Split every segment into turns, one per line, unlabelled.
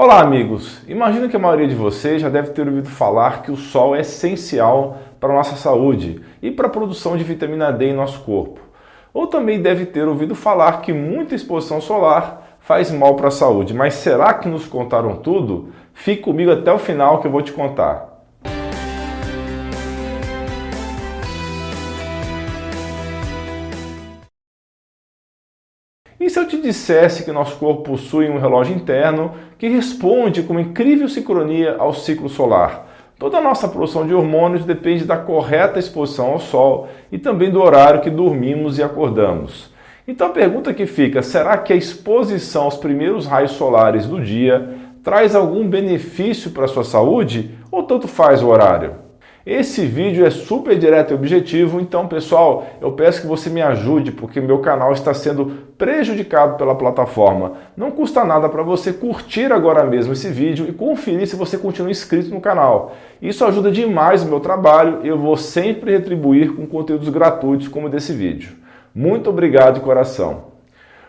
Olá, amigos! Imagino que a maioria de vocês já deve ter ouvido falar que o sol é essencial para a nossa saúde e para a produção de vitamina D em nosso corpo. Ou também deve ter ouvido falar que muita exposição solar faz mal para a saúde. Mas será que nos contaram tudo? Fique comigo até o final que eu vou te contar. E se eu te dissesse que nosso corpo possui um relógio interno que responde com incrível sincronia ao ciclo solar? Toda a nossa produção de hormônios depende da correta exposição ao sol e também do horário que dormimos e acordamos. Então a pergunta que fica: será que a exposição aos primeiros raios solares do dia traz algum benefício para a sua saúde ou tanto faz o horário? Esse vídeo é super direto e objetivo, então pessoal, eu peço que você me ajude porque meu canal está sendo prejudicado pela plataforma. Não custa nada para você curtir agora mesmo esse vídeo e conferir se você continua inscrito no canal. Isso ajuda demais o meu trabalho e eu vou sempre retribuir com conteúdos gratuitos como desse vídeo. Muito obrigado de coração.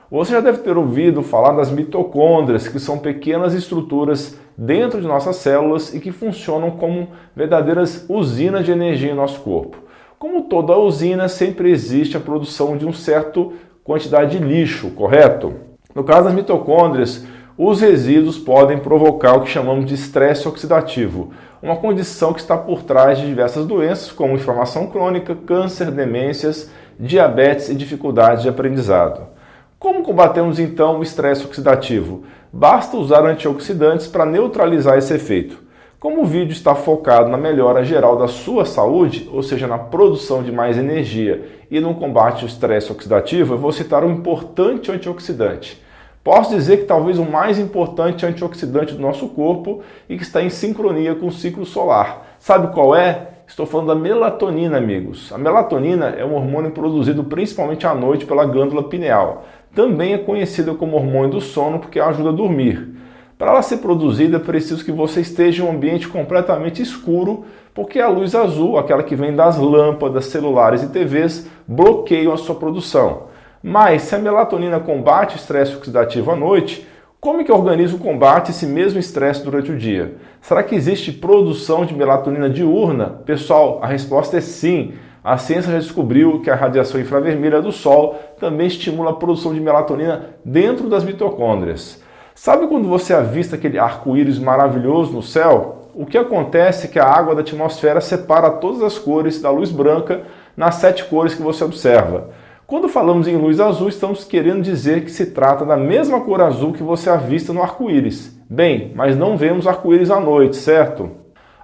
Você já deve ter ouvido falar das mitocôndrias, que são pequenas estruturas dentro de nossas células e que funcionam como verdadeiras usinas de energia em nosso corpo. Como toda usina, sempre existe a produção de um certo quantidade de lixo, correto? No caso das mitocôndrias, os resíduos podem provocar o que chamamos de estresse oxidativo, uma condição que está por trás de diversas doenças como inflamação crônica, câncer, demências, diabetes e dificuldades de aprendizado. Como combatemos então o estresse oxidativo? Basta usar antioxidantes para neutralizar esse efeito. Como o vídeo está focado na melhora geral da sua saúde, ou seja, na produção de mais energia e no combate ao estresse oxidativo, eu vou citar um importante antioxidante. Posso dizer que talvez o mais importante antioxidante do nosso corpo e que está em sincronia com o ciclo solar. Sabe qual é? Estou falando da melatonina, amigos. A melatonina é um hormônio produzido principalmente à noite pela glândula pineal. Também é conhecida como hormônio do sono porque ajuda a dormir. Para ela ser produzida, é preciso que você esteja em um ambiente completamente escuro, porque a luz azul, aquela que vem das lâmpadas, celulares e TVs, bloqueiam a sua produção. Mas se a melatonina combate o estresse oxidativo à noite, como é que o organismo combate esse mesmo estresse durante o dia? Será que existe produção de melatonina diurna? Pessoal, a resposta é sim. A ciência já descobriu que a radiação infravermelha do Sol também estimula a produção de melatonina dentro das mitocôndrias. Sabe quando você avista aquele arco-íris maravilhoso no céu? O que acontece é que a água da atmosfera separa todas as cores da luz branca nas sete cores que você observa. Quando falamos em luz azul, estamos querendo dizer que se trata da mesma cor azul que você avista no arco-íris. Bem, mas não vemos arco-íris à noite, certo?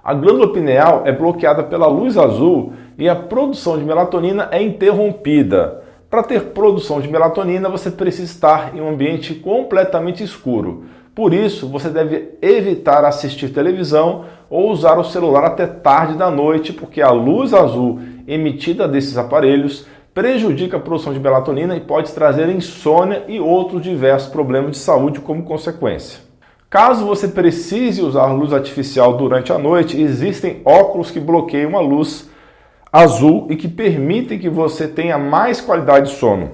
A glândula pineal é bloqueada pela luz azul e a produção de melatonina é interrompida. Para ter produção de melatonina, você precisa estar em um ambiente completamente escuro. Por isso, você deve evitar assistir televisão ou usar o celular até tarde da noite, porque a luz azul emitida desses aparelhos prejudica a produção de melatonina e pode trazer insônia e outros diversos problemas de saúde como consequência. Caso você precise usar luz artificial durante a noite, existem óculos que bloqueiam a luz azul e que permitem que você tenha mais qualidade de sono.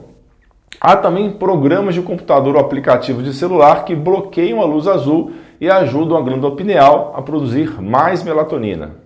Há também programas de computador ou aplicativos de celular que bloqueiam a luz azul e ajudam a glândula pineal a produzir mais melatonina.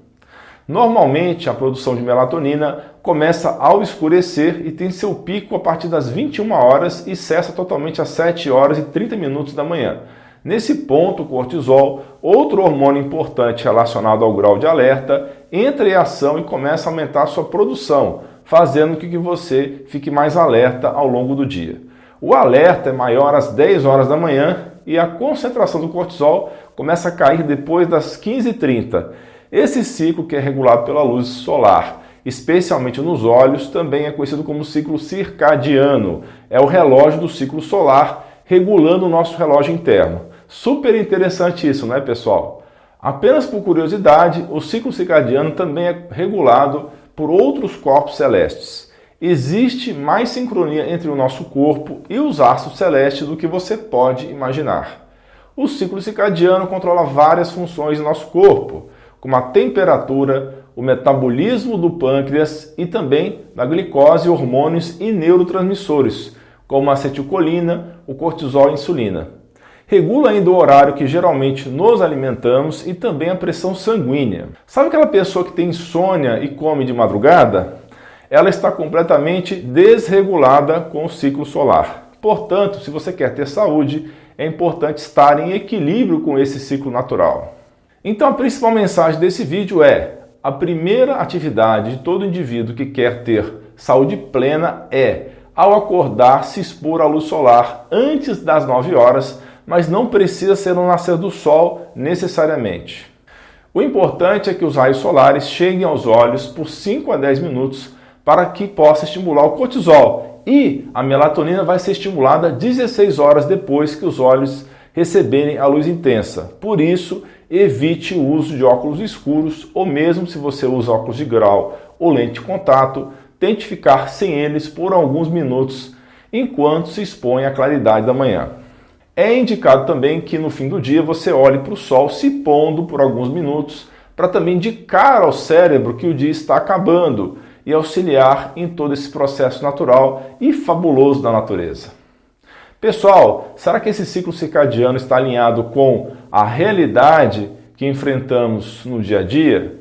Normalmente, a produção de melatonina começa ao escurecer e tem seu pico a partir das 21 horas e cessa totalmente às 7 horas e 30 minutos da manhã. Nesse ponto, o cortisol, outro hormônio importante relacionado ao grau de alerta, entra em ação e começa a aumentar sua produção, fazendo com que você fique mais alerta ao longo do dia. O alerta é maior às 10 horas da manhã e a concentração do cortisol começa a cair depois das 15h30 esse ciclo, que é regulado pela luz solar, especialmente nos olhos, também é conhecido como ciclo circadiano. É o relógio do ciclo solar regulando o nosso relógio interno. Super interessante isso, não é, pessoal? Apenas por curiosidade, o ciclo circadiano também é regulado por outros corpos celestes. Existe mais sincronia entre o nosso corpo e os astros celestes do que você pode imaginar. O ciclo circadiano controla várias funções do nosso corpo, como a temperatura, o metabolismo do pâncreas e também da glicose, hormônios e neurotransmissores, como a acetilcolina, o cortisol e a insulina. Regula ainda o horário que geralmente nos alimentamos e também a pressão sanguínea. Sabe aquela pessoa que tem insônia e come de madrugada? Ela está completamente desregulada com o ciclo solar. Portanto, se você quer ter saúde, é importante estar em equilíbrio com esse ciclo natural. Então, a principal mensagem desse vídeo é: a primeira atividade de todo indivíduo que quer ter saúde plena é, ao acordar, se expor à luz solar antes das 9 horas mas não precisa ser no nascer do sol necessariamente. O importante é que os raios solares cheguem aos olhos por 5 a 10 minutos para que possa estimular o cortisol e a melatonina vai ser estimulada 16 horas depois que os olhos receberem a luz intensa. Por isso, evite o uso de óculos escuros ou mesmo se você usa óculos de grau ou lente de contato, tente ficar sem eles por alguns minutos enquanto se expõe à claridade da manhã. É indicado também que no fim do dia você olhe para o sol se pondo por alguns minutos para também indicar ao cérebro que o dia está acabando e auxiliar em todo esse processo natural e fabuloso da natureza. Pessoal, será que esse ciclo circadiano está alinhado com a realidade que enfrentamos no dia a dia?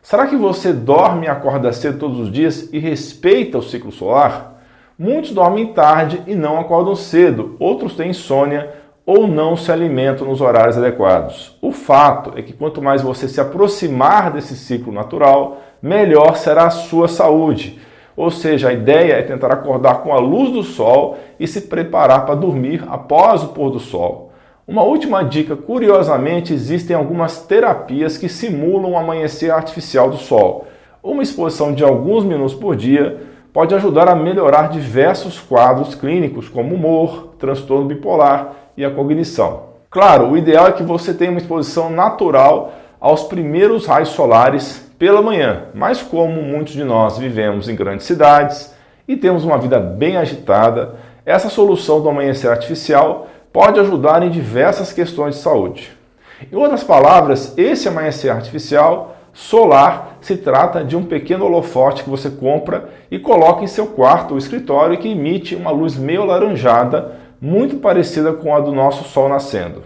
Será que você dorme e acorda cedo todos os dias e respeita o ciclo solar? Muitos dormem tarde e não acordam cedo, outros têm insônia ou não se alimentam nos horários adequados. O fato é que quanto mais você se aproximar desse ciclo natural, melhor será a sua saúde. Ou seja, a ideia é tentar acordar com a luz do sol e se preparar para dormir após o pôr do sol. Uma última dica: curiosamente, existem algumas terapias que simulam o amanhecer artificial do sol. Uma exposição de alguns minutos por dia pode ajudar a melhorar diversos quadros clínicos, como humor, transtorno bipolar e a cognição. Claro, o ideal é que você tenha uma exposição natural aos primeiros raios solares pela manhã, mas como muitos de nós vivemos em grandes cidades e temos uma vida bem agitada, essa solução do amanhecer artificial pode ajudar em diversas questões de saúde. Em outras palavras, esse amanhecer artificial Solar se trata de um pequeno holofote que você compra e coloca em seu quarto ou escritório e que emite uma luz meio alaranjada, muito parecida com a do nosso Sol nascendo.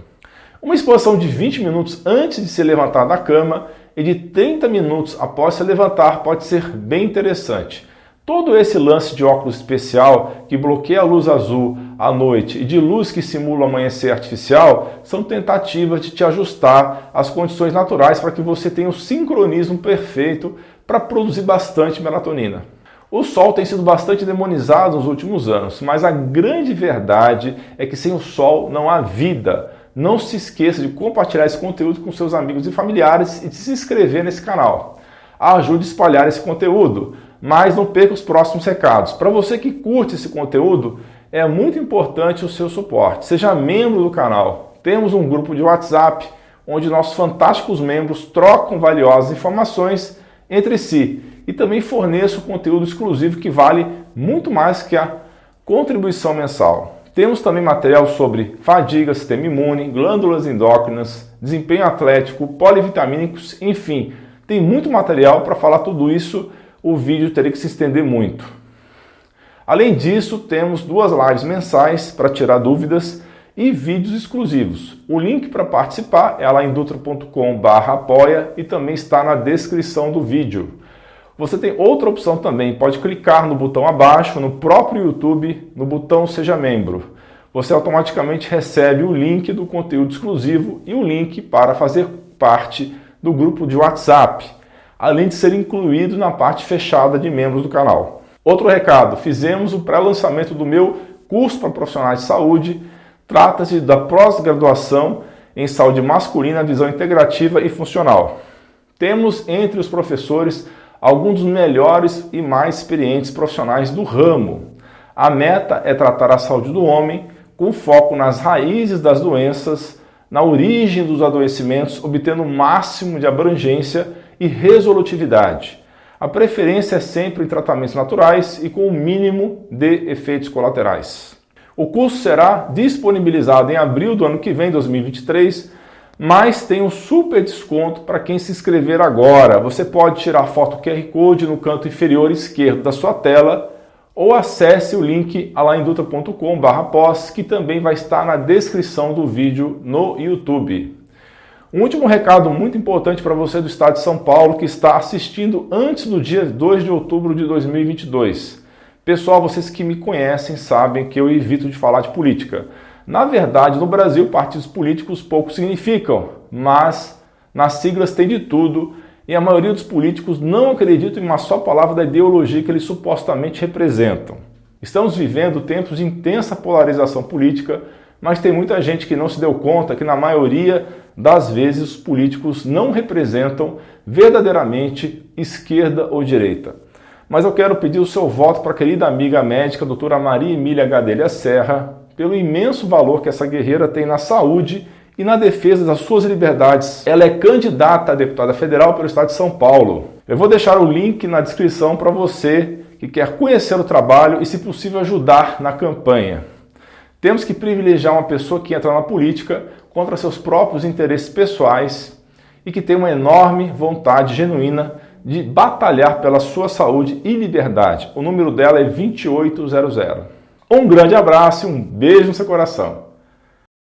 Uma exposição de 20 minutos antes de se levantar da cama e de 30 minutos após se levantar pode ser bem interessante. Todo esse lance de óculos especial que bloqueia a luz azul à noite e de luz que simula o amanhecer artificial são tentativas de te ajustar às condições naturais para que você tenha o sincronismo perfeito para produzir bastante melatonina. O Sol tem sido bastante demonizado nos últimos anos, mas a grande verdade é que sem o Sol não há vida. Não se esqueça de compartilhar esse conteúdo com seus amigos e familiares e de se inscrever nesse canal. Ajude a espalhar esse conteúdo mas não perca os próximos recados. Para você que curte esse conteúdo, é muito importante o seu suporte. Seja membro do canal. Temos um grupo de WhatsApp onde nossos fantásticos membros trocam valiosas informações entre si e também forneço conteúdo exclusivo que vale muito mais que a contribuição mensal. Temos também material sobre fadiga, sistema imune, glândulas endócrinas, desempenho atlético, polivitamínicos, enfim, tem muito material para falar tudo isso o vídeo teria que se estender muito. Além disso, temos duas lives mensais para tirar dúvidas e vídeos exclusivos. O link para participar é lá em dutra.com/apoia e também está na descrição do vídeo. Você tem outra opção também, pode clicar no botão abaixo, no próprio YouTube, no botão Seja Membro. Você automaticamente recebe o link do conteúdo exclusivo e o link para fazer parte do grupo de WhatsApp além de ser incluído na parte fechada de membros do canal. Outro recado: fizemos o pré-lançamento do meu curso para profissionais de saúde. Trata-se da pós-graduação em saúde masculina, visão integrativa e funcional. Temos entre os professores alguns dos melhores e mais experientes profissionais do ramo. A meta é tratar a saúde do homem com foco nas raízes das doenças, na origem dos adoecimentos, obtendo o máximo de abrangência e resolutividade. A preferência é sempre em tratamentos naturais e com o mínimo de efeitos colaterais. O curso será disponibilizado em abril do ano que vem, 2023, mas tem um super desconto para quem se inscrever agora. Você pode tirar foto QR Code no canto inferior esquerdo da sua tela ou acesse o link alaindutra.com/pós, que também vai estar na descrição do vídeo no YouTube. Um último recado muito importante para você do estado de São Paulo que está assistindo antes do dia 2 de outubro de 2022. Pessoal, vocês que me conhecem sabem que eu evito de falar de política. Na verdade, no Brasil, partidos políticos pouco significam, mas nas siglas tem de tudo e a maioria dos políticos não acreditam em uma só palavra da ideologia que eles supostamente representam. Estamos vivendo tempos de intensa polarização política, mas tem muita gente que não se deu conta que, na maioria das vezes, os políticos não representam verdadeiramente esquerda ou direita. Mas eu quero pedir o seu voto para a querida amiga médica, doutora Maria Emília Gadelha Serra, pelo imenso valor que essa guerreira tem na saúde e na defesa das suas liberdades. Ela é candidata a deputada federal pelo estado de São Paulo. Eu vou deixar o link na descrição para você que quer conhecer o trabalho e, se possível, ajudar na campanha. Temos que privilegiar uma pessoa que entra na política contra seus próprios interesses pessoais e que tem uma enorme vontade genuína de batalhar pela sua saúde e liberdade. O número dela é 2800. Um grande abraço e um beijo no seu coração.